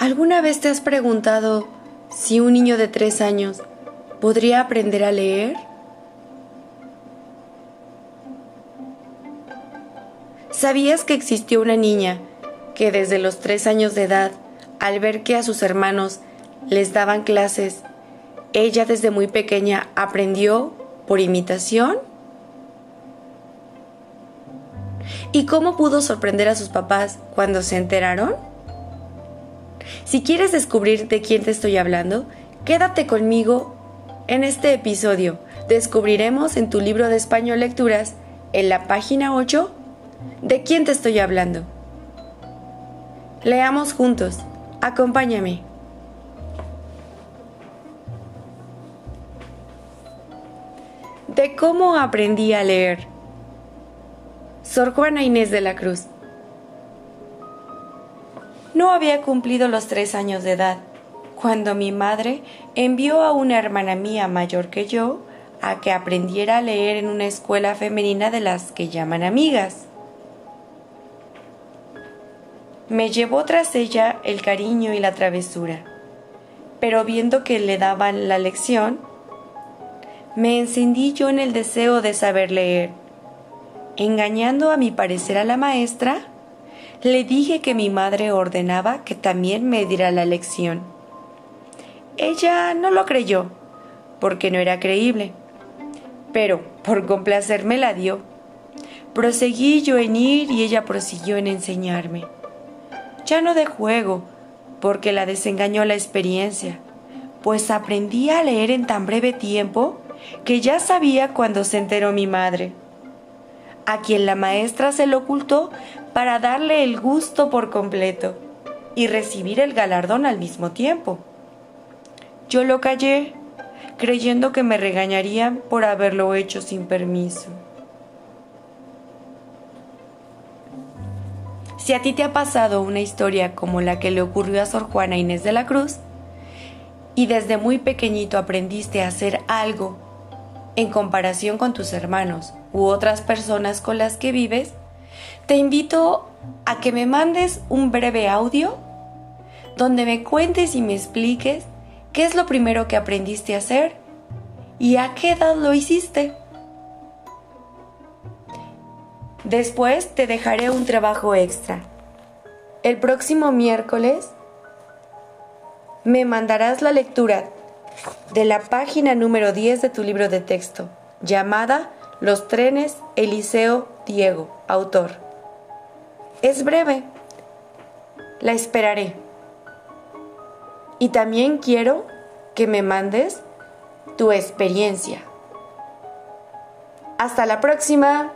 ¿Alguna vez te has preguntado si un niño de tres años podría aprender a leer? ¿Sabías que existió una niña que desde los tres años de edad, al ver que a sus hermanos les daban clases, ella desde muy pequeña aprendió por imitación? ¿Y cómo pudo sorprender a sus papás cuando se enteraron? Si quieres descubrir de quién te estoy hablando, quédate conmigo en este episodio. Descubriremos en tu libro de español lecturas, en la página 8, de quién te estoy hablando. Leamos juntos. Acompáñame. De cómo aprendí a leer. Sor Juana Inés de la Cruz. No había cumplido los tres años de edad cuando mi madre envió a una hermana mía mayor que yo a que aprendiera a leer en una escuela femenina de las que llaman amigas. Me llevó tras ella el cariño y la travesura, pero viendo que le daban la lección, me encendí yo en el deseo de saber leer. Engañando a mi parecer a la maestra, le dije que mi madre ordenaba que también me diera la lección. Ella no lo creyó, porque no era creíble, pero por complacerme la dio. Proseguí yo en ir y ella prosiguió en enseñarme ya no de juego, porque la desengañó la experiencia, pues aprendí a leer en tan breve tiempo que ya sabía cuando se enteró mi madre, a quien la maestra se lo ocultó para darle el gusto por completo y recibir el galardón al mismo tiempo. Yo lo callé, creyendo que me regañarían por haberlo hecho sin permiso. Si a ti te ha pasado una historia como la que le ocurrió a Sor Juana Inés de la Cruz, y desde muy pequeñito aprendiste a hacer algo en comparación con tus hermanos u otras personas con las que vives, te invito a que me mandes un breve audio donde me cuentes y me expliques qué es lo primero que aprendiste a hacer y a qué edad lo hiciste. Después te dejaré un trabajo extra. El próximo miércoles me mandarás la lectura de la página número 10 de tu libro de texto, llamada Los trenes Eliseo Diego, autor. Es breve. La esperaré. Y también quiero que me mandes tu experiencia. Hasta la próxima.